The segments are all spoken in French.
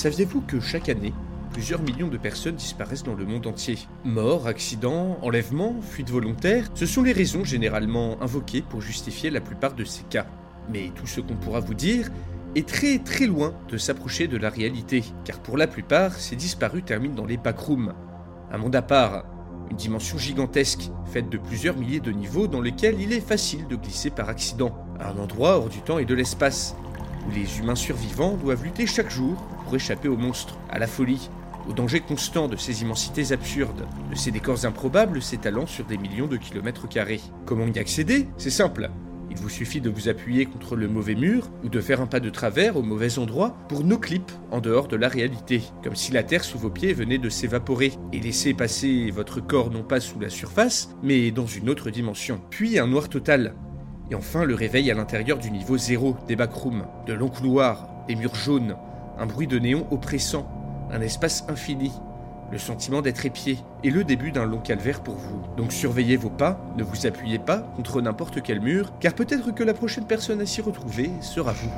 Saviez-vous que chaque année, plusieurs millions de personnes disparaissent dans le monde entier Morts, accidents, enlèvements, fuites volontaires, ce sont les raisons généralement invoquées pour justifier la plupart de ces cas. Mais tout ce qu'on pourra vous dire est très très loin de s'approcher de la réalité, car pour la plupart, ces disparus terminent dans les backrooms. Un monde à part, une dimension gigantesque, faite de plusieurs milliers de niveaux dans lequel il est facile de glisser par accident, un endroit hors du temps et de l'espace, où les humains survivants doivent lutter chaque jour pour échapper aux monstres, à la folie, au danger constant de ces immensités absurdes, de ces décors improbables s'étalant sur des millions de kilomètres carrés. Comment y accéder? C'est simple. Il vous suffit de vous appuyer contre le mauvais mur ou de faire un pas de travers au mauvais endroit pour nos clips en dehors de la réalité, comme si la terre sous vos pieds venait de s'évaporer et laisser passer votre corps non pas sous la surface, mais dans une autre dimension. Puis un noir total. Et enfin le réveil à l'intérieur du niveau zéro des backrooms, de longs couloirs, des murs jaunes, un bruit de néon oppressant, un espace infini, le sentiment d'être épié et le début d'un long calvaire pour vous. Donc surveillez vos pas, ne vous appuyez pas contre n'importe quel mur, car peut-être que la prochaine personne à s'y retrouver sera vous.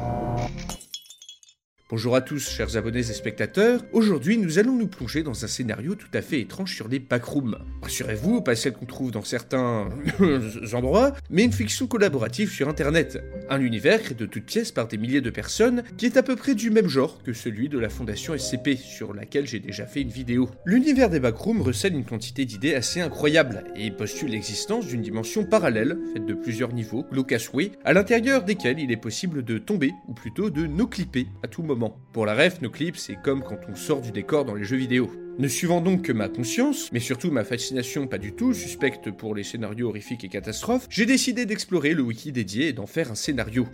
Bonjour à tous, chers abonnés et spectateurs. Aujourd'hui, nous allons nous plonger dans un scénario tout à fait étrange sur les backrooms. Rassurez-vous, pas celle qu'on trouve dans certains endroits, mais une fiction collaborative sur Internet. Un univers créé de toutes pièces par des milliers de personnes qui est à peu près du même genre que celui de la fondation SCP, sur laquelle j'ai déjà fait une vidéo. L'univers des backrooms recèle une quantité d'idées assez incroyables et postule l'existence d'une dimension parallèle, faite de plusieurs niveaux, Way, à l'intérieur desquels il est possible de tomber, ou plutôt de no-clipper à tout moment. Pour la ref, nos clips, c'est comme quand on sort du décor dans les jeux vidéo. Ne suivant donc que ma conscience, mais surtout ma fascination pas du tout suspecte pour les scénarios horrifiques et catastrophes, j'ai décidé d'explorer le wiki dédié et d'en faire un scénario.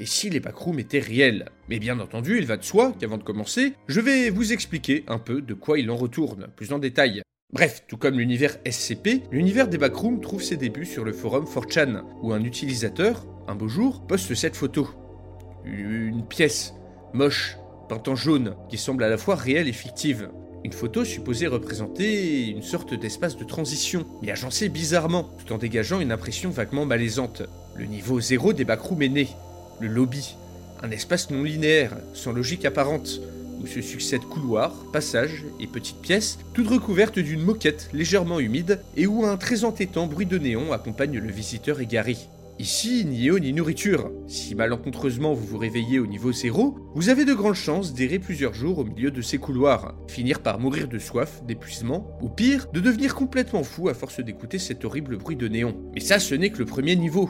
Et si les backrooms étaient réels? Mais bien entendu, il va de soi qu'avant de commencer, je vais vous expliquer un peu de quoi il en retourne, plus en détail. Bref, tout comme l'univers SCP, l'univers des backrooms trouve ses débuts sur le forum 4chan, où un utilisateur, un beau jour, poste cette photo. Une pièce, moche, peinte en jaune, qui semble à la fois réelle et fictive. Une photo supposée représenter une sorte d'espace de transition, mais agencé bizarrement, tout en dégageant une impression vaguement malaisante. Le niveau zéro des backrooms est né, le lobby, un espace non linéaire, sans logique apparente, où se succèdent couloirs, passages et petites pièces, toutes recouvertes d'une moquette légèrement humide et où un très entêtant bruit de néon accompagne le visiteur égaré. Ici, ni eau ni nourriture. Si malencontreusement vous vous réveillez au niveau zéro, vous avez de grandes chances d'errer plusieurs jours au milieu de ces couloirs, finir par mourir de soif, d'épuisement, ou pire, de devenir complètement fou à force d'écouter cet horrible bruit de néon. Mais ça, ce n'est que le premier niveau,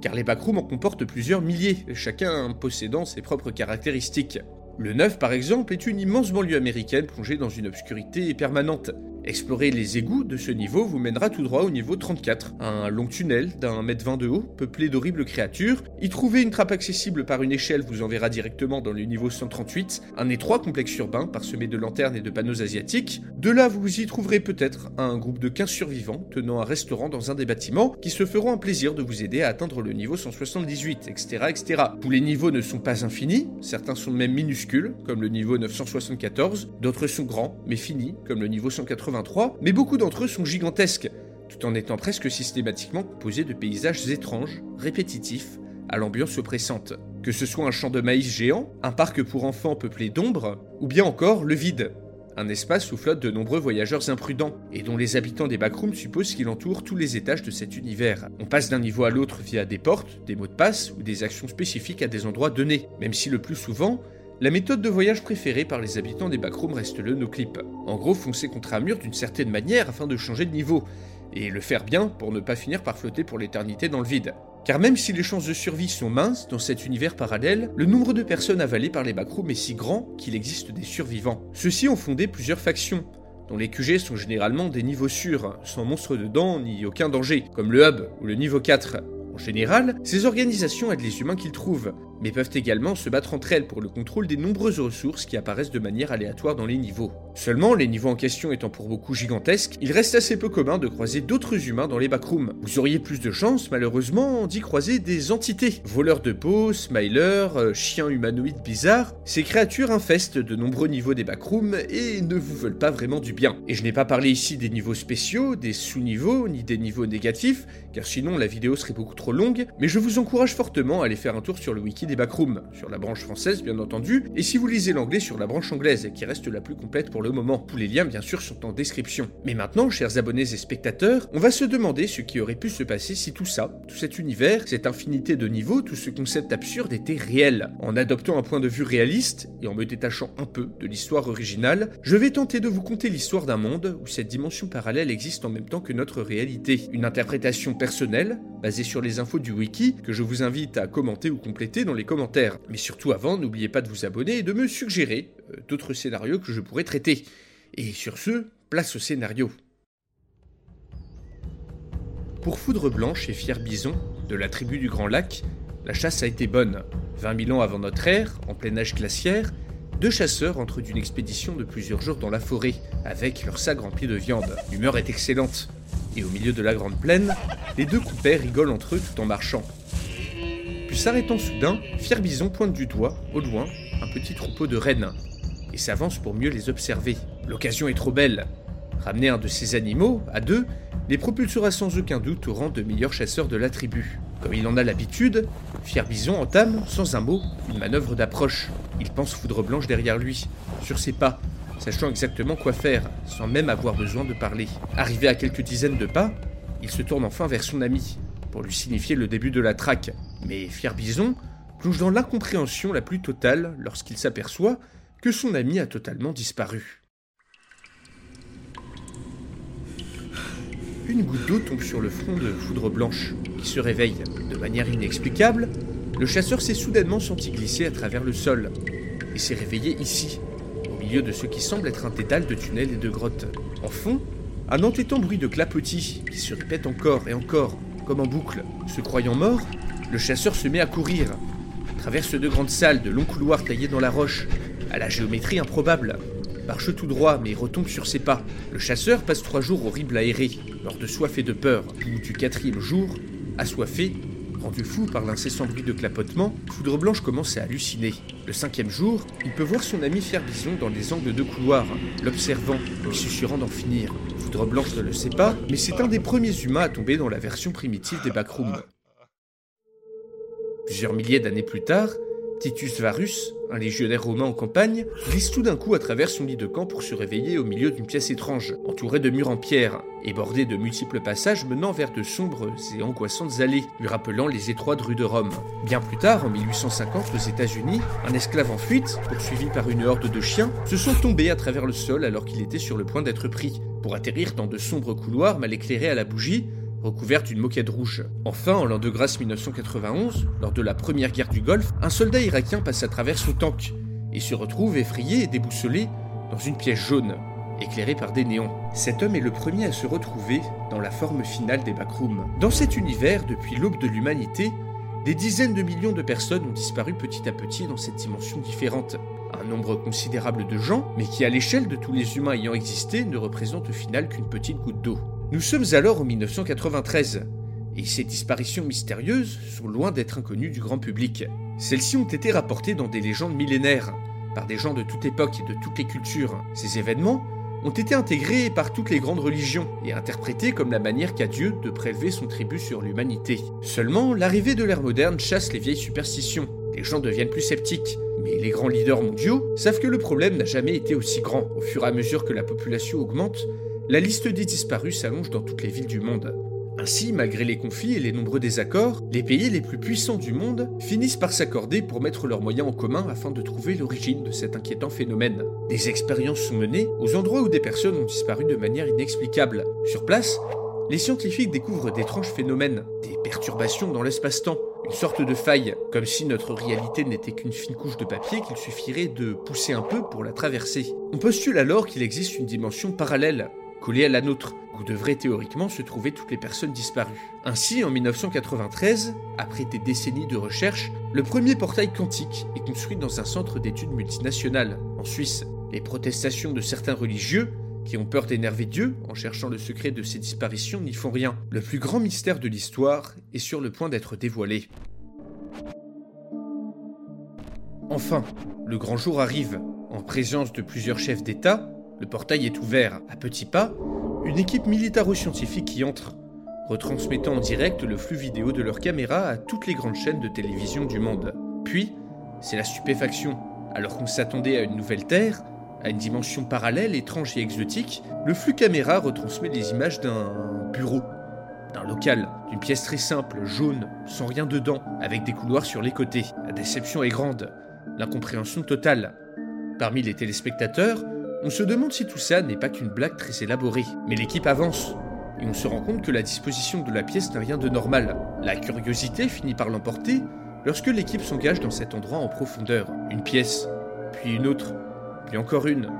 car les backrooms en comportent plusieurs milliers, chacun possédant ses propres caractéristiques. Le 9, par exemple, est une immense banlieue américaine plongée dans une obscurité permanente. Explorer les égouts de ce niveau vous mènera tout droit au niveau 34, un long tunnel d'un mètre 20 de haut, peuplé d'horribles créatures. Y trouver une trappe accessible par une échelle vous enverra directement dans le niveau 138, un étroit complexe urbain parsemé de lanternes et de panneaux asiatiques. De là, vous y trouverez peut-être un groupe de 15 survivants tenant un restaurant dans un des bâtiments qui se feront un plaisir de vous aider à atteindre le niveau 178, etc. etc. Tous les niveaux ne sont pas infinis, certains sont même minuscules, comme le niveau 974, d'autres sont grands, mais finis, comme le niveau 180 mais beaucoup d'entre eux sont gigantesques, tout en étant presque systématiquement composés de paysages étranges, répétitifs, à l'ambiance oppressante. Que ce soit un champ de maïs géant, un parc pour enfants peuplé d'ombres, ou bien encore le vide, un espace où flottent de nombreux voyageurs imprudents, et dont les habitants des backrooms supposent qu'il entoure tous les étages de cet univers. On passe d'un niveau à l'autre via des portes, des mots de passe ou des actions spécifiques à des endroits donnés, même si le plus souvent, la méthode de voyage préférée par les habitants des backrooms reste le no-clip. En gros, foncer contre un mur d'une certaine manière afin de changer de niveau, et le faire bien pour ne pas finir par flotter pour l'éternité dans le vide. Car même si les chances de survie sont minces dans cet univers parallèle, le nombre de personnes avalées par les backrooms est si grand qu'il existe des survivants. Ceux-ci ont fondé plusieurs factions, dont les QG sont généralement des niveaux sûrs, sans monstres dedans ni aucun danger, comme le Hub ou le niveau 4, En général, ces organisations aident les humains qu'ils trouvent, mais peuvent également se battre entre elles pour le contrôle des nombreuses ressources qui apparaissent de manière aléatoire dans les niveaux. Seulement, les niveaux en question étant pour beaucoup gigantesques, il reste assez peu commun de croiser d'autres humains dans les backrooms. Vous auriez plus de chance, malheureusement, d'y croiser des entités. Voleurs de peau, smilers, euh, chiens humanoïdes bizarres, ces créatures infestent de nombreux niveaux des backrooms et ne vous veulent pas vraiment du bien. Et je n'ai pas parlé ici des niveaux spéciaux, des sous-niveaux, ni des niveaux négatifs, car sinon la vidéo serait beaucoup trop longue, mais je vous encourage fortement à aller faire un tour sur le wiki des sur la branche française bien entendu, et si vous lisez l'anglais sur la branche anglaise, qui reste la plus complète pour le moment. Tous les liens bien sûr sont en description. Mais maintenant, chers abonnés et spectateurs, on va se demander ce qui aurait pu se passer si tout ça, tout cet univers, cette infinité de niveaux, tout ce concept absurde était réel. En adoptant un point de vue réaliste, et en me détachant un peu de l'histoire originale, je vais tenter de vous conter l'histoire d'un monde où cette dimension parallèle existe en même temps que notre réalité. Une interprétation personnelle, basée sur les infos du wiki, que je vous invite à commenter ou compléter dans les commentaires. Mais surtout avant, n'oubliez pas de vous abonner et de me suggérer euh, d'autres scénarios que je pourrais traiter. Et sur ce, place au scénario. Pour Foudre Blanche et Fier Bison, de la tribu du Grand Lac, la chasse a été bonne. 20 000 ans avant notre ère, en plein âge glaciaire, deux chasseurs entrent d'une expédition de plusieurs jours dans la forêt, avec leur sac rempli de viande. L'humeur est excellente. Et au milieu de la grande plaine, les deux coupés rigolent entre eux tout en marchant. S'arrêtant soudain, Fier Bison pointe du doigt, au loin, un petit troupeau de rennes, et s'avance pour mieux les observer. L'occasion est trop belle. Ramener un de ces animaux, à deux, les propulsera sans aucun doute au rang de meilleurs chasseurs de la tribu. Comme il en a l'habitude, Fier Bison entame, sans un mot, une manœuvre d'approche. Il pense Foudre Blanche derrière lui, sur ses pas, sachant exactement quoi faire, sans même avoir besoin de parler. Arrivé à quelques dizaines de pas, il se tourne enfin vers son ami, pour lui signifier le début de la traque. Mais Fier Bison plonge dans l'incompréhension la plus totale lorsqu'il s'aperçoit que son ami a totalement disparu. Une goutte d'eau tombe sur le front de Foudre Blanche, qui se réveille. De manière inexplicable, le chasseur s'est soudainement senti glisser à travers le sol, et s'est réveillé ici, au milieu de ce qui semble être un dédale de tunnels et de grottes. En fond, un entêtant bruit de clapotis qui se répète encore et encore, comme en boucle. Se croyant mort, le chasseur se met à courir, traverse de grandes salles, de longs couloirs taillés dans la roche, à la géométrie improbable. Marche tout droit, mais retombe sur ses pas. Le chasseur passe trois jours horribles à errer, mort de soif et de peur. Ou du quatrième jour, assoiffé, rendu fou par l'incessant bruit de clapotement, Foudre Blanche commence à halluciner. Le cinquième jour, il peut voir son ami Fier Bison dans les angles de couloir, l'observant, lui susurrant d'en finir. Foudre Blanche ne le sait pas, mais c'est un des premiers humains à tomber dans la version primitive des backrooms. Plusieurs milliers d'années plus tard, Titus Varus, un légionnaire romain en campagne, glisse tout d'un coup à travers son lit de camp pour se réveiller au milieu d'une pièce étrange, entourée de murs en pierre, et bordée de multiples passages menant vers de sombres et angoissantes allées, lui rappelant les étroites rues de Rome. Bien plus tard, en 1850, aux États-Unis, un esclave en fuite, poursuivi par une horde de chiens, se sont tombés à travers le sol alors qu'il était sur le point d'être pris, pour atterrir dans de sombres couloirs mal éclairés à la bougie, recouverte d'une moquette rouge. Enfin, en l'an de grâce 1991, lors de la première guerre du Golfe, un soldat irakien passe à travers son tank et se retrouve effrayé et déboussolé dans une pièce jaune, éclairée par des néons. Cet homme est le premier à se retrouver dans la forme finale des backrooms. Dans cet univers, depuis l'aube de l'humanité, des dizaines de millions de personnes ont disparu petit à petit dans cette dimension différente. Un nombre considérable de gens, mais qui à l'échelle de tous les humains ayant existé ne représente au final qu'une petite goutte d'eau. Nous sommes alors en 1993, et ces disparitions mystérieuses sont loin d'être inconnues du grand public. Celles-ci ont été rapportées dans des légendes millénaires, par des gens de toute époque et de toutes les cultures. Ces événements ont été intégrés par toutes les grandes religions et interprétés comme la manière qu'a Dieu de prélever son tribut sur l'humanité. Seulement, l'arrivée de l'ère moderne chasse les vieilles superstitions. Les gens deviennent plus sceptiques, mais les grands leaders mondiaux savent que le problème n'a jamais été aussi grand. Au fur et à mesure que la population augmente, la liste des disparus s'allonge dans toutes les villes du monde. Ainsi, malgré les conflits et les nombreux désaccords, les pays les plus puissants du monde finissent par s'accorder pour mettre leurs moyens en commun afin de trouver l'origine de cet inquiétant phénomène. Des expériences sont menées aux endroits où des personnes ont disparu de manière inexplicable. Sur place, les scientifiques découvrent d'étranges phénomènes, des perturbations dans l'espace-temps, une sorte de faille, comme si notre réalité n'était qu'une fine couche de papier qu'il suffirait de pousser un peu pour la traverser. On postule alors qu'il existe une dimension parallèle, collée à la nôtre, où devraient théoriquement se trouver toutes les personnes disparues. Ainsi, en 1993, après des décennies de recherche, le premier portail quantique est construit dans un centre d'études multinational, en Suisse. Les protestations de certains religieux qui ont peur d'énerver Dieu en cherchant le secret de ces disparitions n'y font rien. Le plus grand mystère de l'histoire est sur le point d'être dévoilé. Enfin, le grand jour arrive. En présence de plusieurs chefs d'État, le portail est ouvert. À petits pas, une équipe militaro-scientifique y entre, retransmettant en direct le flux vidéo de leur caméra à toutes les grandes chaînes de télévision du monde. Puis, c'est la stupéfaction. Alors qu'on s'attendait à une nouvelle Terre, à une dimension parallèle, étrange et exotique, le flux caméra retransmet les images d'un bureau, d'un local, d'une pièce très simple, jaune, sans rien dedans, avec des couloirs sur les côtés. La déception est grande, l'incompréhension totale. Parmi les téléspectateurs, on se demande si tout ça n'est pas qu'une blague très élaborée. Mais l'équipe avance, et on se rend compte que la disposition de la pièce n'a rien de normal. La curiosité finit par l'emporter lorsque l'équipe s'engage dans cet endroit en profondeur. Une pièce, puis une autre, puis encore une.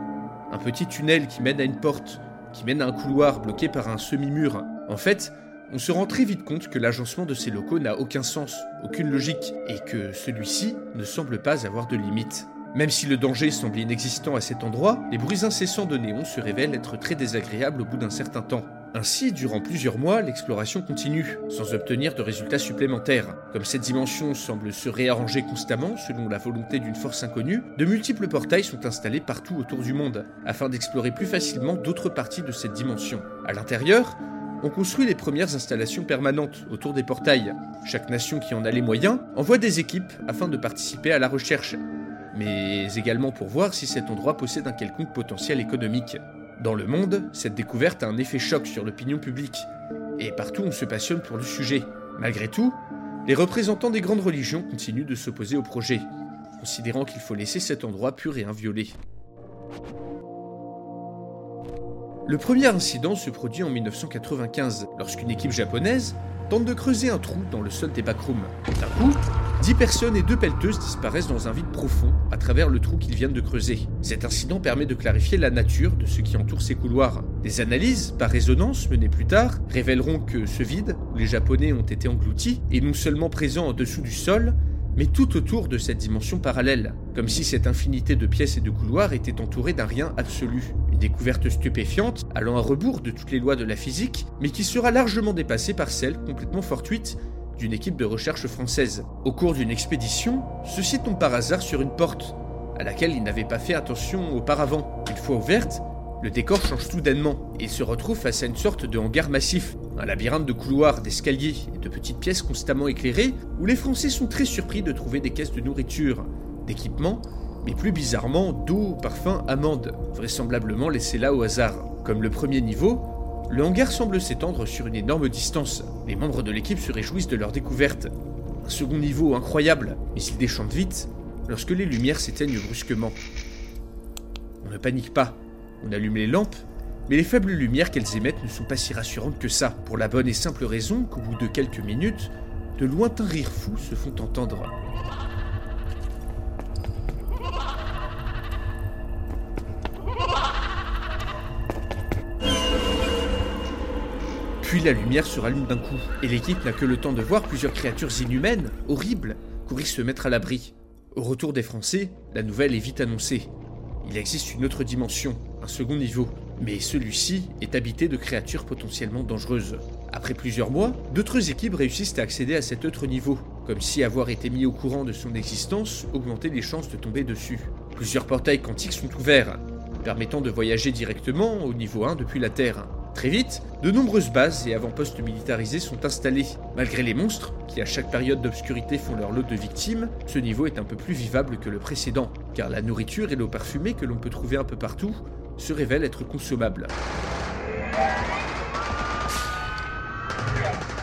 Un petit tunnel qui mène à une porte, qui mène à un couloir bloqué par un semi-mur. En fait, on se rend très vite compte que l'agencement de ces locaux n'a aucun sens, aucune logique, et que celui-ci ne semble pas avoir de limite. Même si le danger semble inexistant à cet endroit, les bruits incessants de néons se révèlent être très désagréables au bout d'un certain temps. Ainsi, durant plusieurs mois, l'exploration continue, sans obtenir de résultats supplémentaires. Comme cette dimension semble se réarranger constamment selon la volonté d'une force inconnue, de multiples portails sont installés partout autour du monde, afin d'explorer plus facilement d'autres parties de cette dimension. À l'intérieur, on construit les premières installations permanentes autour des portails. Chaque nation qui en a les moyens envoie des équipes afin de participer à la recherche, mais également pour voir si cet endroit possède un quelconque potentiel économique. Dans le monde, cette découverte a un effet choc sur l'opinion publique, et partout on se passionne pour le sujet. Malgré tout, les représentants des grandes religions continuent de s'opposer au projet, considérant qu'il faut laisser cet endroit pur et inviolé. Le premier incident se produit en 1995, lorsqu'une équipe japonaise tente de creuser un trou dans le sol des backrooms. D'un coup, 10 personnes et deux pelleteuses disparaissent dans un vide profond à travers le trou qu'ils viennent de creuser. Cet incident permet de clarifier la nature de ce qui entoure ces couloirs. Des analyses, par résonance, menées plus tard, révéleront que ce vide, où les Japonais ont été engloutis, est non seulement présent en dessous du sol, mais tout autour de cette dimension parallèle, comme si cette infinité de pièces et de couloirs était entourée d'un rien absolu. Découverte stupéfiante, allant à rebours de toutes les lois de la physique, mais qui sera largement dépassée par celle, complètement fortuite, d'une équipe de recherche française. Au cours d'une expédition, ceux-ci tombent par hasard sur une porte, à laquelle ils n'avaient pas fait attention auparavant. Une fois ouverte, le décor change soudainement et ils se retrouvent face à une sorte de hangar massif, un labyrinthe de couloirs, d'escaliers et de petites pièces constamment éclairées où les Français sont très surpris de trouver des caisses de nourriture, d'équipements, mais plus bizarrement d'eau, parfum, amandes, vraisemblablement laissées là au hasard. Comme le premier niveau, le hangar semble s'étendre sur une énorme distance. Les membres de l'équipe se réjouissent de leur découverte. Un second niveau incroyable, mais ils déchantent vite lorsque les lumières s'éteignent brusquement. On ne panique pas. On allume les lampes, mais les faibles lumières qu'elles émettent ne sont pas si rassurantes que ça, pour la bonne et simple raison qu'au bout de quelques minutes, de lointains rires fous se font entendre. Puis la lumière se rallume d'un coup, et l'équipe n'a que le temps de voir plusieurs créatures inhumaines, horribles, courir se mettre à l'abri. Au retour des Français, la nouvelle est vite annoncée. Il existe une autre dimension, un second niveau, mais celui-ci est habité de créatures potentiellement dangereuses. Après plusieurs mois, d'autres équipes réussissent à accéder à cet autre niveau, comme si avoir été mis au courant de son existence augmentait les chances de tomber dessus. Plusieurs portails quantiques sont ouverts, permettant de voyager directement au niveau 1 depuis la Terre. Très vite, de nombreuses bases et avant-postes militarisés sont installés. Malgré les monstres, qui à chaque période d'obscurité font leur lot de victimes, ce niveau est un peu plus vivable que le précédent, car la nourriture et l'eau parfumée que l'on peut trouver un peu partout se révèlent être consommables.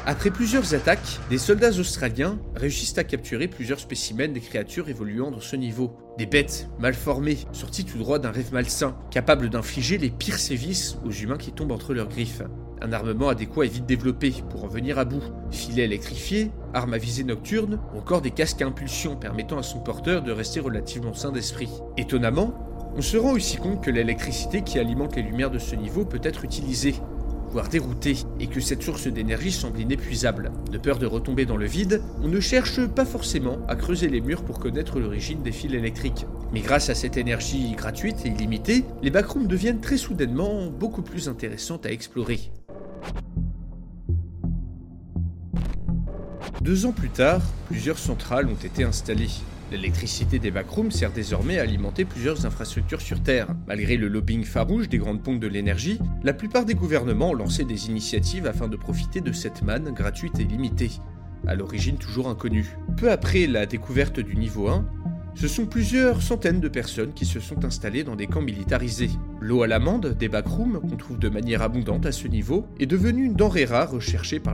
Après plusieurs attaques, des soldats australiens réussissent à capturer plusieurs spécimens des créatures évoluant dans ce niveau. Des bêtes mal formées, sorties tout droit d'un rêve malsain, capables d'infliger les pires sévices aux humains qui tombent entre leurs griffes. Un armement adéquat est vite développé pour en venir à bout. Filets électrifiés, armes à visée nocturne, encore des casques à impulsion permettant à son porteur de rester relativement sain d'esprit. Étonnamment, on se rend aussi compte que l'électricité qui alimente les lumières de ce niveau peut être utilisée, voire dérouté, et que cette source d'énergie semble inépuisable. De peur de retomber dans le vide, on ne cherche pas forcément à creuser les murs pour connaître l'origine des fils électriques. Mais grâce à cette énergie gratuite et illimitée, les backrooms deviennent très soudainement beaucoup plus intéressantes à explorer. Deux ans plus tard, plusieurs centrales ont été installées. L'électricité des backrooms sert désormais à alimenter plusieurs infrastructures sur Terre. Malgré le lobbying farouche des grandes pompes de l'énergie, la plupart des gouvernements ont lancé des initiatives afin de profiter de cette manne gratuite et limitée, à l'origine toujours inconnue. Peu après la découverte du niveau 1, ce sont plusieurs centaines de personnes qui se sont installées dans des camps militarisés. L'eau à l'amande des backrooms, qu'on trouve de manière abondante à ce niveau, est devenue une denrée rare recherchée par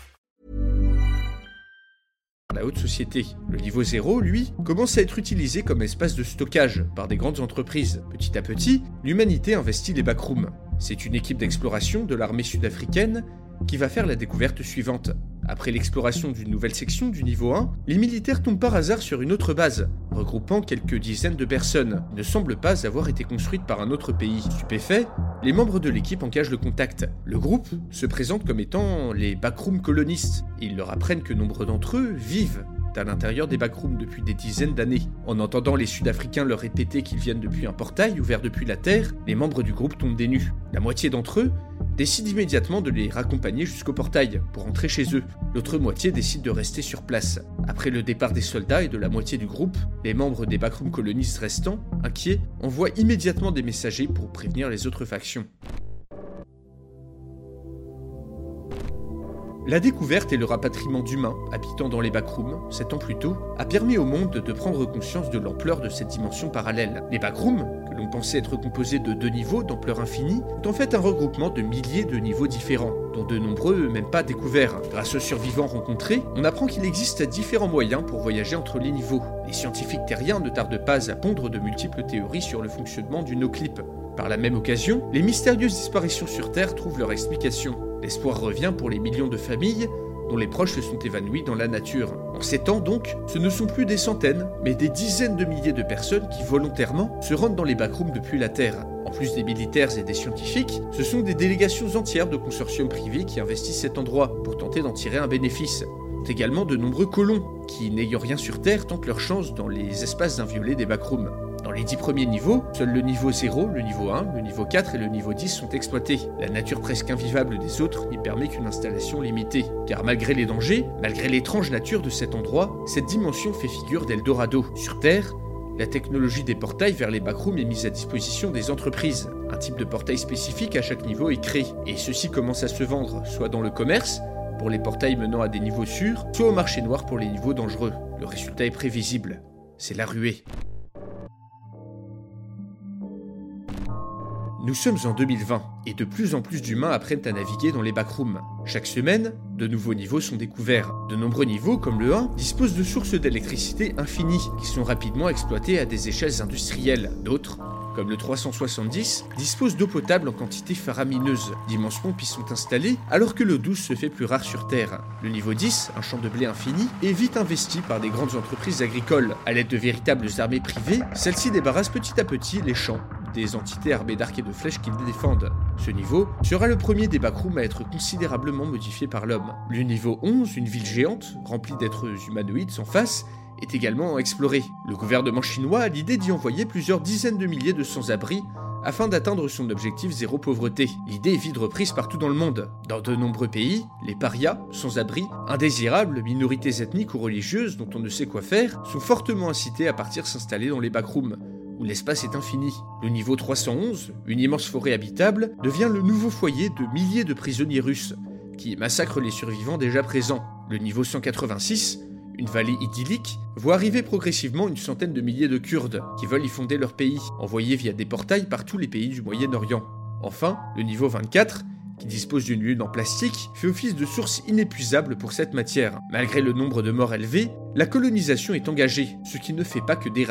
La haute société. Le niveau 0, lui, commence à être utilisé comme espace de stockage par des grandes entreprises. Petit à petit, l'humanité investit les backrooms. C'est une équipe d'exploration de l'armée sud-africaine qui va faire la découverte suivante. Après l'exploration d'une nouvelle section du niveau 1, les militaires tombent par hasard sur une autre base, regroupant quelques dizaines de personnes, ne semble pas avoir été construite par un autre pays. Stupéfait, les membres de l'équipe engagent le contact. Le groupe se présente comme étant les backroom colonistes, ils leur apprennent que nombre d'entre eux vivent à l'intérieur des backrooms depuis des dizaines d'années. En entendant les Sud-Africains leur répéter qu'ils viennent depuis un portail ouvert depuis la Terre, les membres du groupe tombent des nues. La moitié d'entre eux décide immédiatement de les raccompagner jusqu'au portail pour entrer chez eux. L'autre moitié décide de rester sur place. Après le départ des soldats et de la moitié du groupe, les membres des backroom colonistes restants, inquiets, envoient immédiatement des messagers pour prévenir les autres factions. La découverte et le rapatriement d'humains habitant dans les backrooms, sept ans plus tôt, a permis au monde de prendre conscience de l'ampleur de cette dimension parallèle. Les backrooms, que l'on pensait être composés de deux niveaux d'ampleur infinie, sont en fait un regroupement de milliers de niveaux différents, dont de nombreux même pas découverts. Grâce aux survivants rencontrés, on apprend qu'il existe différents moyens pour voyager entre les niveaux. Les scientifiques terriens ne tardent pas à pondre de multiples théories sur le fonctionnement du no-clip. Par la même occasion, les mystérieuses disparitions sur Terre trouvent leur explication. L'espoir revient pour les millions de familles dont les proches se sont évanouis dans la nature. En ces temps donc, ce ne sont plus des centaines, mais des dizaines de milliers de personnes qui volontairement se rendent dans les backrooms depuis la Terre. En plus des militaires et des scientifiques, ce sont des délégations entières de consortiums privés qui investissent cet endroit pour tenter d'en tirer un bénéfice. Également de nombreux colons qui, n'ayant rien sur Terre, tentent leur chance dans les espaces inviolés des backrooms. Dans les 10 premiers niveaux, seuls le niveau 0, le niveau 1, le niveau 4 et le niveau 10 sont exploités. La nature presque invivable des autres n'y permet qu'une installation limitée. Car malgré les dangers, malgré l'étrange nature de cet endroit, cette dimension fait figure d'Eldorado. Sur Terre, la technologie des portails vers les backrooms est mise à disposition des entreprises. Un type de portail spécifique à chaque niveau est créé, et ceux-ci commencent à se vendre, soit dans le commerce, pour les portails menant à des niveaux sûrs, soit au marché noir pour les niveaux dangereux. Le résultat est prévisible. C'est la ruée. Nous sommes en 2020 et de plus en plus d'humains apprennent à naviguer dans les backrooms. Chaque semaine, de nouveaux niveaux sont découverts. De nombreux niveaux, comme le 1, disposent de sources d'électricité infinies qui sont rapidement exploitées à des échelles industrielles. D'autres, comme le 370, disposent d'eau potable en quantité faramineuse. D'immenses pompes y sont installées alors que l'eau douce se fait plus rare sur Terre. Le niveau 10, un champ de blé infini, est vite investi par des grandes entreprises agricoles. À l'aide de véritables armées privées, celles-ci débarrassent petit à petit les champs des entités armées d'arcs et de flèches qui les défendent. Ce niveau sera le premier des backrooms à être considérablement modifié par l'homme. Le niveau 11, une ville géante, remplie d'êtres humanoïdes sans face, est également exploré. Le gouvernement chinois a l'idée d'y envoyer plusieurs dizaines de milliers de sans-abri afin d'atteindre son objectif zéro pauvreté. L'idée est vite reprise partout dans le monde. Dans de nombreux pays, les parias, sans-abri, indésirables, minorités ethniques ou religieuses dont on ne sait quoi faire, sont fortement incités à partir s'installer dans les backrooms, l'espace est infini. Le niveau 311, une immense forêt habitable, devient le nouveau foyer de milliers de prisonniers russes, qui massacrent les survivants déjà présents. Le niveau 186, une vallée idyllique, voit arriver progressivement une centaine de milliers de Kurdes qui veulent y fonder leur pays, envoyés via des portails par tous les pays du Moyen-Orient. Enfin, le niveau 24, qui dispose d'une lune en plastique, fait office de source inépuisable pour cette matière. Malgré le nombre de morts élevé, la colonisation est engagée, ce qui ne fait pas que des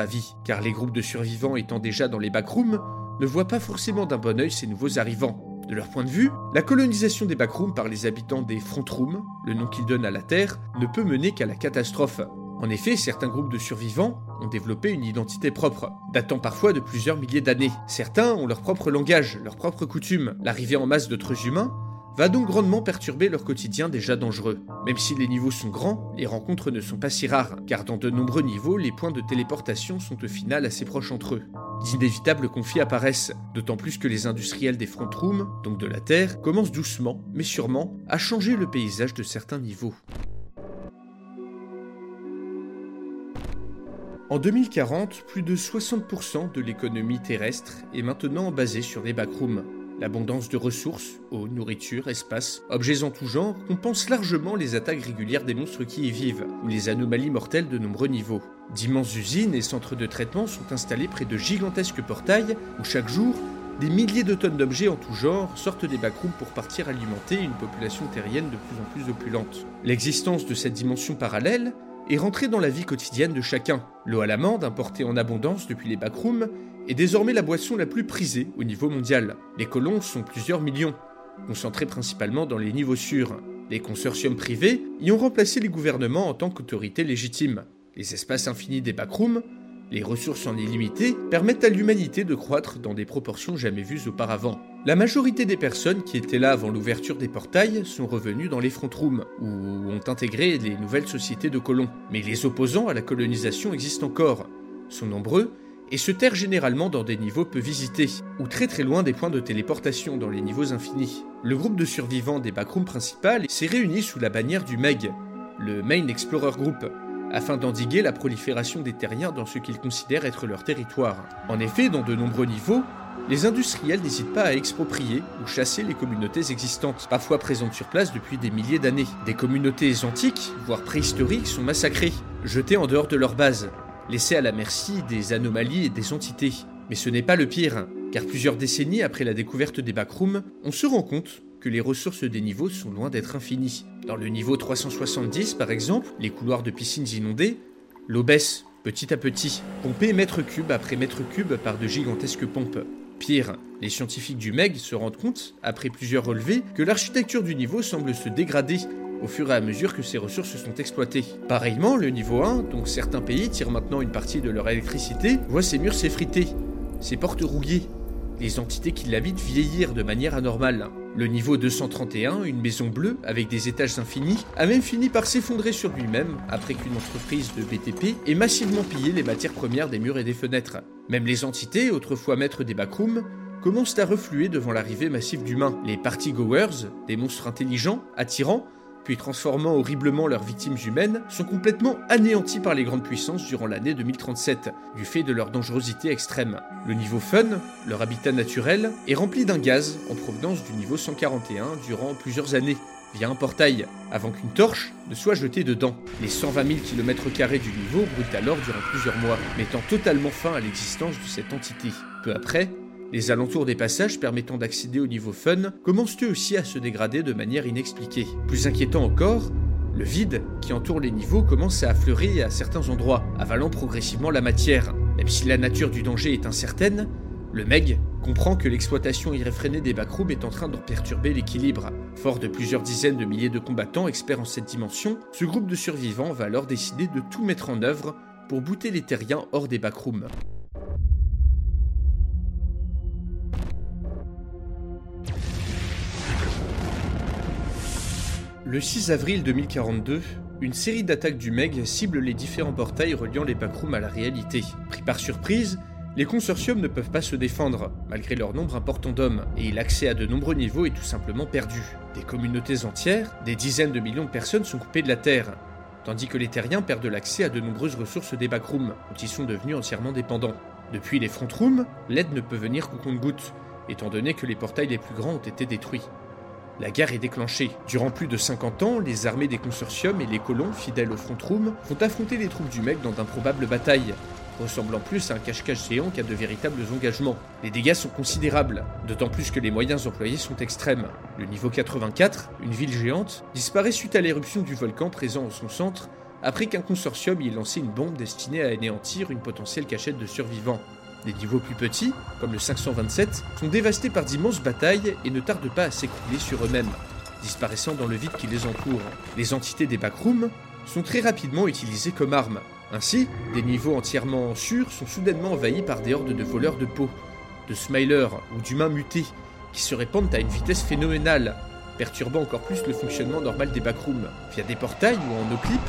car les groupes de survivants étant déjà dans les backrooms ne voient pas forcément d'un bon œil ces nouveaux arrivants. De leur point de vue, la colonisation des backrooms par les habitants des frontrooms, le nom qu'ils donnent à la Terre, ne peut mener qu'à la catastrophe. En effet, certains groupes de survivants ont développé une identité propre, datant parfois de plusieurs milliers d'années. Certains ont leur propre langage, leurs propres coutumes. L'arrivée en masse d'autres humains va donc grandement perturber leur quotidien déjà dangereux. Même si les niveaux sont grands, les rencontres ne sont pas si rares, car dans de nombreux niveaux, les points de téléportation sont au final assez proches entre eux. D'inévitables conflits apparaissent, d'autant plus que les industriels des front rooms, donc de la Terre, commencent doucement, mais sûrement, à changer le paysage de certains niveaux. En 2040, plus de 60% de l'économie terrestre est maintenant basée sur les backrooms. L'abondance de ressources, eau, nourriture, espace, objets en tout genre, compense largement les attaques régulières des monstres qui y vivent, ou les anomalies mortelles de nombreux niveaux. D'immenses usines et centres de traitement sont installés près de gigantesques portails, où chaque jour, des milliers de tonnes d'objets en tout genre sortent des backrooms pour partir alimenter une population terrienne de plus en plus opulente. L'existence de cette dimension parallèle est rentrée dans la vie quotidienne de chacun. L'eau à l'amande, importée en abondance depuis les backrooms, est désormais la boisson la plus prisée au niveau mondial. Les colons sont plusieurs millions, concentrés principalement dans les niveaux sûrs. Les consortiums privés y ont remplacé les gouvernements en tant qu'autorité légitime. Les espaces infinis des backrooms, les ressources en illimité, permettent à l'humanité de croître dans des proportions jamais vues auparavant. La majorité des personnes qui étaient là avant l'ouverture des portails sont revenues dans les front rooms, ou ont intégré les nouvelles sociétés de colons. Mais les opposants à la colonisation existent encore, sont nombreux et se terrent généralement dans des niveaux peu visités, ou très très loin des points de téléportation dans les niveaux infinis. Le groupe de survivants des backrooms principales s'est réuni sous la bannière du MEG, le Main Explorer Group, afin d'endiguer la prolifération des terriens dans ce qu'ils considèrent être leur territoire. En effet, dans de nombreux niveaux, les industriels n'hésitent pas à exproprier ou chasser les communautés existantes, parfois présentes sur place depuis des milliers d'années. Des communautés antiques, voire préhistoriques, sont massacrées, jetées en dehors de leur base, laissés à la merci des anomalies et des entités. Mais ce n'est pas le pire, car plusieurs décennies après la découverte des backrooms, on se rend compte que les ressources des niveaux sont loin d'être infinies. Dans le niveau 370, par exemple, les couloirs de piscines inondées, l'eau baisse petit à petit, pompée mètre cube après mètre cube par de gigantesques pompes. Pire, les scientifiques du MEG se rendent compte, après plusieurs relevés, que l'architecture du niveau semble se dégrader au fur et à mesure que ces ressources sont exploitées. Pareillement, le niveau 1, dont certains pays tirent maintenant une partie de leur électricité, voit ses murs s'effriter, ses portes rouillées, les entités qui l'habitent vieillir de manière anormale. Le niveau 231, une maison bleue avec des étages infinis, a même fini par s'effondrer sur lui-même après qu'une entreprise de BTP ait massivement pillé les matières premières des murs et des fenêtres. Même les entités, autrefois maîtres des backrooms, commencent à refluer devant l'arrivée massive d'humains. Les party-goers, des monstres intelligents, attirants, transformant horriblement leurs victimes humaines, sont complètement anéantis par les grandes puissances durant l'année 2037, du fait de leur dangerosité extrême. Le niveau fun, leur habitat naturel, est rempli d'un gaz en provenance du niveau 141 durant plusieurs années, via un portail, avant qu'une torche ne soit jetée dedans. Les 120 000 km du niveau brûlent alors durant plusieurs mois, mettant totalement fin à l'existence de cette entité. Peu après, les alentours des passages permettant d'accéder au niveau fun commencent eux aussi à se dégrader de manière inexpliquée. Plus inquiétant encore, le vide qui entoure les niveaux commence à affleurer à certains endroits, avalant progressivement la matière. Même si la nature du danger est incertaine, le Meg comprend que l'exploitation irréfrénée des backrooms est en train de perturber l'équilibre. Fort de plusieurs dizaines de milliers de combattants experts en cette dimension, ce groupe de survivants va alors décider de tout mettre en œuvre pour bouter les terriens hors des backrooms. Le 6 avril 2042, une série d'attaques du MEG cible les différents portails reliant les backrooms à la réalité. Pris par surprise, Les consortiums ne peuvent pas se défendre, malgré leur nombre important d'hommes, et l'accès à de nombreux niveaux est tout simplement perdu. Des communautés entières, des dizaines de millions de personnes sont coupées de la Terre, tandis que les terriens perdent l'accès à de nombreuses ressources des backrooms, dont ils sont devenus entièrement dépendants. Depuis les frontrooms, l'aide ne peut venir qu'au compte-gouttes, étant donné que les portails les plus grands ont été détruits. La guerre est déclenchée. Durant plus de 50 ans, les armées des consortiums et les colons, fidèles au frontroom, vont affronter les troupes du mec dans d'improbables batailles, ressemblant plus à un cache-cache géant qu'à de véritables engagements. Les dégâts sont considérables, d'autant plus que les moyens employés sont extrêmes. Le niveau 84, une ville géante, disparaît suite à l'éruption du volcan présent en son centre, après qu'un consortium y ait lancé une bombe destinée à anéantir une potentielle cachette de survivants. Des niveaux plus petits, comme le 527, sont dévastés par d'immenses batailles et ne tardent pas à s'écrouler sur eux-mêmes, disparaissant dans le vide qui les entoure. Les entités des backrooms sont très rapidement utilisées comme armes, ainsi, des niveaux entièrement sûrs sont soudainement envahis par des hordes de voleurs de peau, de smilers ou d'humains mutés, qui se répandent à une vitesse phénoménale, perturbant encore plus le fonctionnement normal des backrooms. Via des portails ou en no-clip,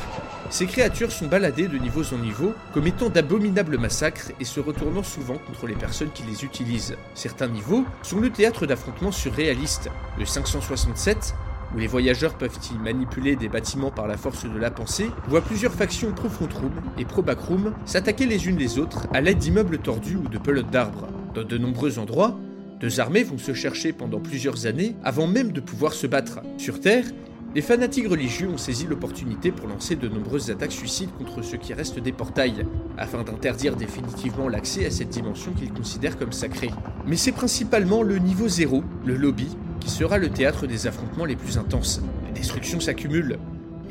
ces créatures sont baladées de niveaux en niveau, commettant d'abominables massacres et se retournant souvent contre les personnes qui les utilisent. Certains niveaux sont le théâtre d'affrontements surréalistes. Le 567 où les voyageurs peuvent y manipuler des bâtiments par la force de la pensée, voit plusieurs factions pro-frontroom et pro-backroom s'attaquer les unes les autres à l'aide d'immeubles tordus ou de pelotes d'arbres. Dans de nombreux endroits, deux armées vont se chercher pendant plusieurs années avant même de pouvoir se battre. Sur Terre, les fanatiques religieux ont saisi l'opportunité pour lancer de nombreuses attaques suicides contre ceux qui restent des portails, afin d'interdire définitivement l'accès à cette dimension qu'ils considèrent comme sacrée. Mais c'est principalement le niveau 0, le lobby, qui sera le théâtre des affrontements les plus intenses. Les destructions s'accumulent,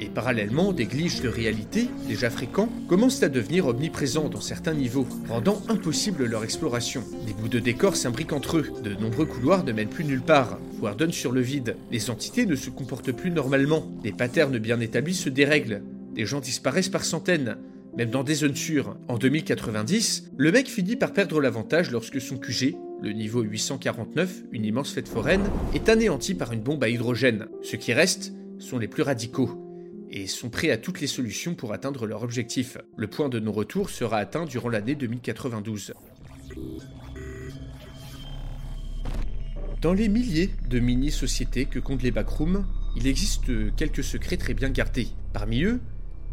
et parallèlement, des glitches de réalité, déjà fréquents, commencent à devenir omniprésents dans certains niveaux, rendant impossible leur exploration. Des bouts de décor s'imbriquent entre eux, de nombreux couloirs ne mènent plus nulle part, voire donnent sur le vide. Les entités ne se comportent plus normalement, des patterns bien établis se dérèglent, des gens disparaissent par centaines, même dans des zones sûres. En 2090, le mec finit par perdre l'avantage lorsque son QG, le niveau 849, une immense fête foraine, est anéanti par une bombe à hydrogène. Ceux qui restent sont les plus radicaux et sont prêts à toutes les solutions pour atteindre leur objectif. Le point de non-retour sera atteint durant l'année 2092. Dans les milliers de mini-sociétés que comptent les backrooms, il existe quelques secrets très bien gardés. Parmi eux,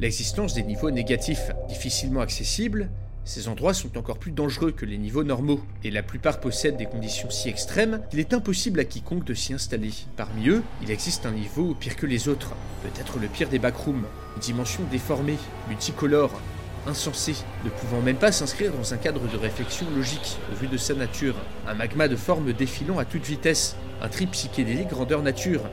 l'existence des niveaux négatifs, difficilement accessibles ces endroits sont encore plus dangereux que les niveaux normaux, et la plupart possèdent des conditions si extrêmes qu'il est impossible à quiconque de s'y installer. Parmi eux, il existe un niveau pire que les autres, peut-être le pire des backrooms, une dimension déformée, multicolore, insensée, ne pouvant même pas s'inscrire dans un cadre de réflexion logique au vu de sa nature, un magma de forme défilant à toute vitesse, un trip psychédélique grandeur nature,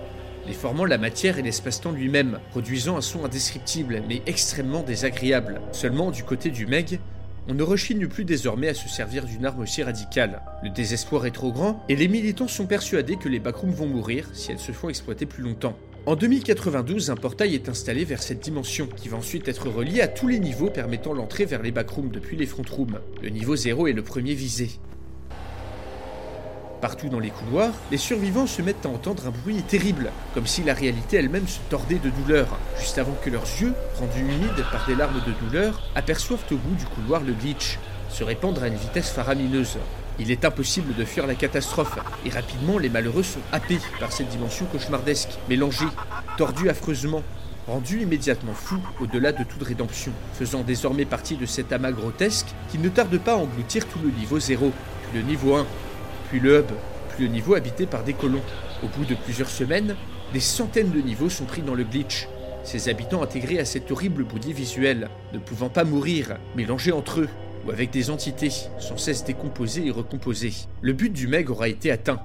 déformant la matière et l'espace-temps lui-même, produisant un son indescriptible mais extrêmement désagréable. Seulement du côté du Meg, on ne rechigne plus désormais à se servir d'une arme aussi radicale. Le désespoir est trop grand et les militants sont persuadés que les backrooms vont mourir si elles se font exploiter plus longtemps. En 2092, un portail est installé vers cette dimension, qui va ensuite être relié à tous les niveaux permettant l'entrée vers les backrooms depuis les frontrooms. Le niveau 0 est le premier visé. Partout dans les couloirs, les survivants se mettent à entendre un bruit terrible, comme si la réalité elle-même se tordait de douleur, juste avant que leurs yeux, rendus humides par des larmes de douleur, aperçoivent au bout du couloir le glitch, se répandre à une vitesse faramineuse. Il est impossible de fuir la catastrophe, et rapidement les malheureux sont happés par cette dimension cauchemardesque, mélangée, tordue affreusement, rendue immédiatement fou au-delà de toute rédemption, faisant désormais partie de cet amas grotesque qui ne tarde pas à engloutir tout le niveau 0, puis le niveau 1, puis le hub, puis le niveau habité par des colons. Au bout de plusieurs semaines, des centaines de niveaux sont pris dans le glitch. Ces habitants intégrés à cet horrible bouillie visuel, ne pouvant pas mourir, mélangés entre eux, ou avec des entités, sans cesse décomposées et recomposées. Le but du Meg aura été atteint.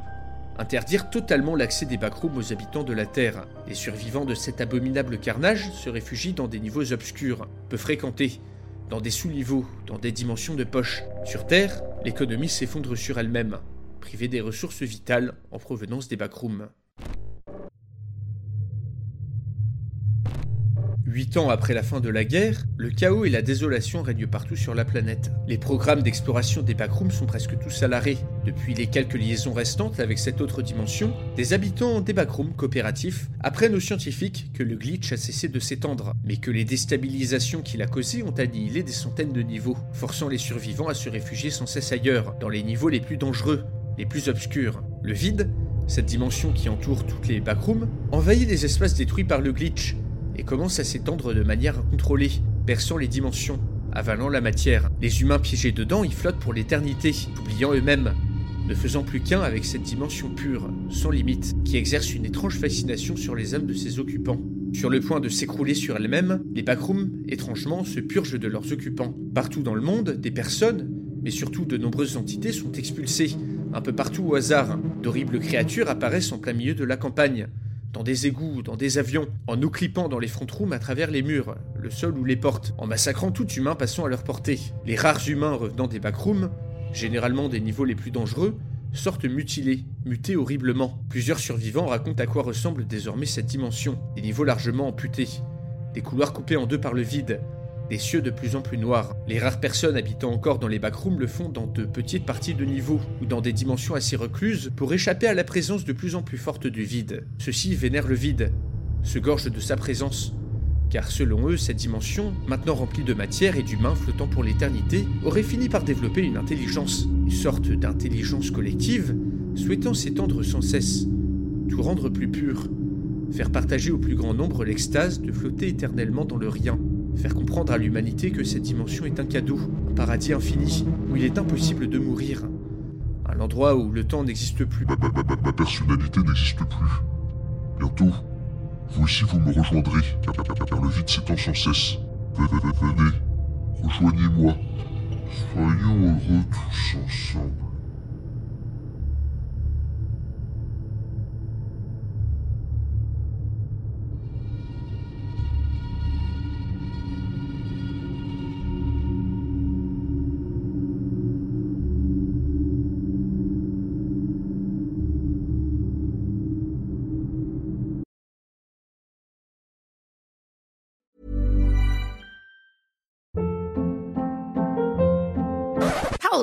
Interdire totalement l'accès des backrooms aux habitants de la Terre. Les survivants de cet abominable carnage se réfugient dans des niveaux obscurs, peu fréquentés, dans des sous-niveaux, dans des dimensions de poche. Sur Terre, l'économie s'effondre sur elle-même privé des ressources vitales en provenance des backrooms. Huit ans après la fin de la guerre, le chaos et la désolation règnent partout sur la planète. Les programmes d'exploration des backrooms sont presque tous à l'arrêt. Depuis les quelques liaisons restantes avec cette autre dimension, des habitants des backrooms coopératifs apprennent aux scientifiques que le glitch a cessé de s'étendre, mais que les déstabilisations qu'il a causées ont annihilé des centaines de niveaux, forçant les survivants à se réfugier sans cesse ailleurs, dans les niveaux les plus dangereux, les plus obscurs. Le vide, cette dimension qui entoure toutes les backrooms, envahit les espaces détruits par le glitch et commence à s'étendre de manière incontrôlée, perçant les dimensions, avalant la matière. Les humains piégés dedans y flottent pour l'éternité, oubliant eux-mêmes, ne faisant plus qu'un avec cette dimension pure, sans limite, qui exerce une étrange fascination sur les âmes de ses occupants. Sur le point de s'écrouler sur elles-mêmes, les backrooms, étrangement, se purgent de leurs occupants. Partout dans le monde, des personnes, mais surtout de nombreuses entités sont expulsées, un peu partout au hasard, d'horribles créatures apparaissent en plein milieu de la campagne, dans des égouts, dans des avions, en nous clippant dans les front rooms à travers les murs, le sol ou les portes, en massacrant tout humain passant à leur portée. Les rares humains revenant des backrooms, généralement des niveaux les plus dangereux, sortent mutilés, mutés horriblement. Plusieurs survivants racontent à quoi ressemble désormais cette dimension, des niveaux largement amputés, des couloirs coupés en deux par le vide, des cieux de plus en plus noirs. Les rares personnes habitant encore dans les backrooms le font dans de petites parties de niveau ou dans des dimensions assez recluses pour échapper à la présence de plus en plus forte du vide. Ceux-ci vénèrent le vide, se gorgent de sa présence, car selon eux, cette dimension, maintenant remplie de matière et d'humains flottant pour l'éternité, aurait fini par développer une intelligence, une sorte d'intelligence collective, souhaitant s'étendre sans cesse, tout rendre plus pur, faire partager au plus grand nombre l'extase de flotter éternellement dans le rien. Faire comprendre à l'humanité que cette dimension est un cadeau, un paradis infini, où il est impossible de mourir. Un endroit où le temps n'existe plus. Ma, personnalité n'existe plus. Bientôt, vous aussi vous me rejoindrez, car, car- le vide s'étend sans cesse. Ve- ve- ve- Venez, rejoignez-moi. Soyons heureux tous ensemble.